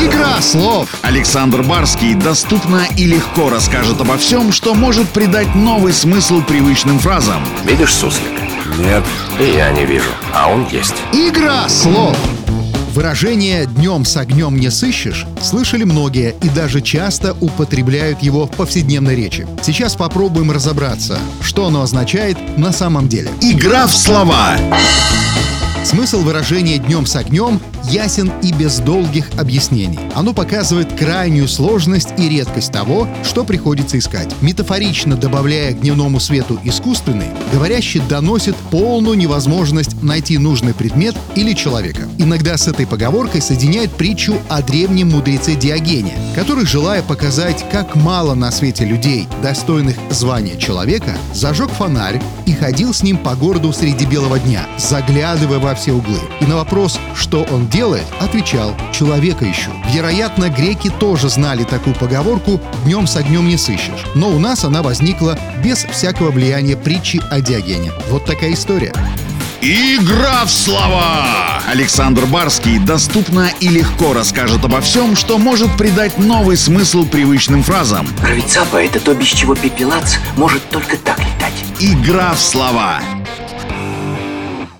Игра слов! Александр Барский доступно и легко расскажет обо всем, что может придать новый смысл привычным фразам. Видишь суслика? Нет. И я не вижу, а он есть. Игра слов! Выражение «днем с огнем не сыщешь» слышали многие и даже часто употребляют его в повседневной речи. Сейчас попробуем разобраться, что оно означает на самом деле. Игра в слова! Смысл выражения «днем с огнем» ясен и без долгих объяснений. Оно показывает крайнюю сложность и редкость того, что приходится искать. Метафорично добавляя к дневному свету искусственный, говорящий доносит полную невозможность найти нужный предмет или человека. Иногда с этой поговоркой соединяют притчу о древнем мудреце Диогене, который, желая показать, как мало на свете людей, достойных звания человека, зажег фонарь и ходил с ним по городу среди белого дня, заглядывая во все углы. И на вопрос, что он делает, отвечал «человека ищу». Вероятно, греки тоже знали такую поговорку «днем с огнем не сыщешь». Но у нас она возникла без всякого влияния притчи о Диогене. Вот такая история. Игра в слова! Александр Барский доступно и легко расскажет обо всем, что может придать новый смысл привычным фразам. Равицапа — это то, без чего пепелац может только так летать. Игра в слова!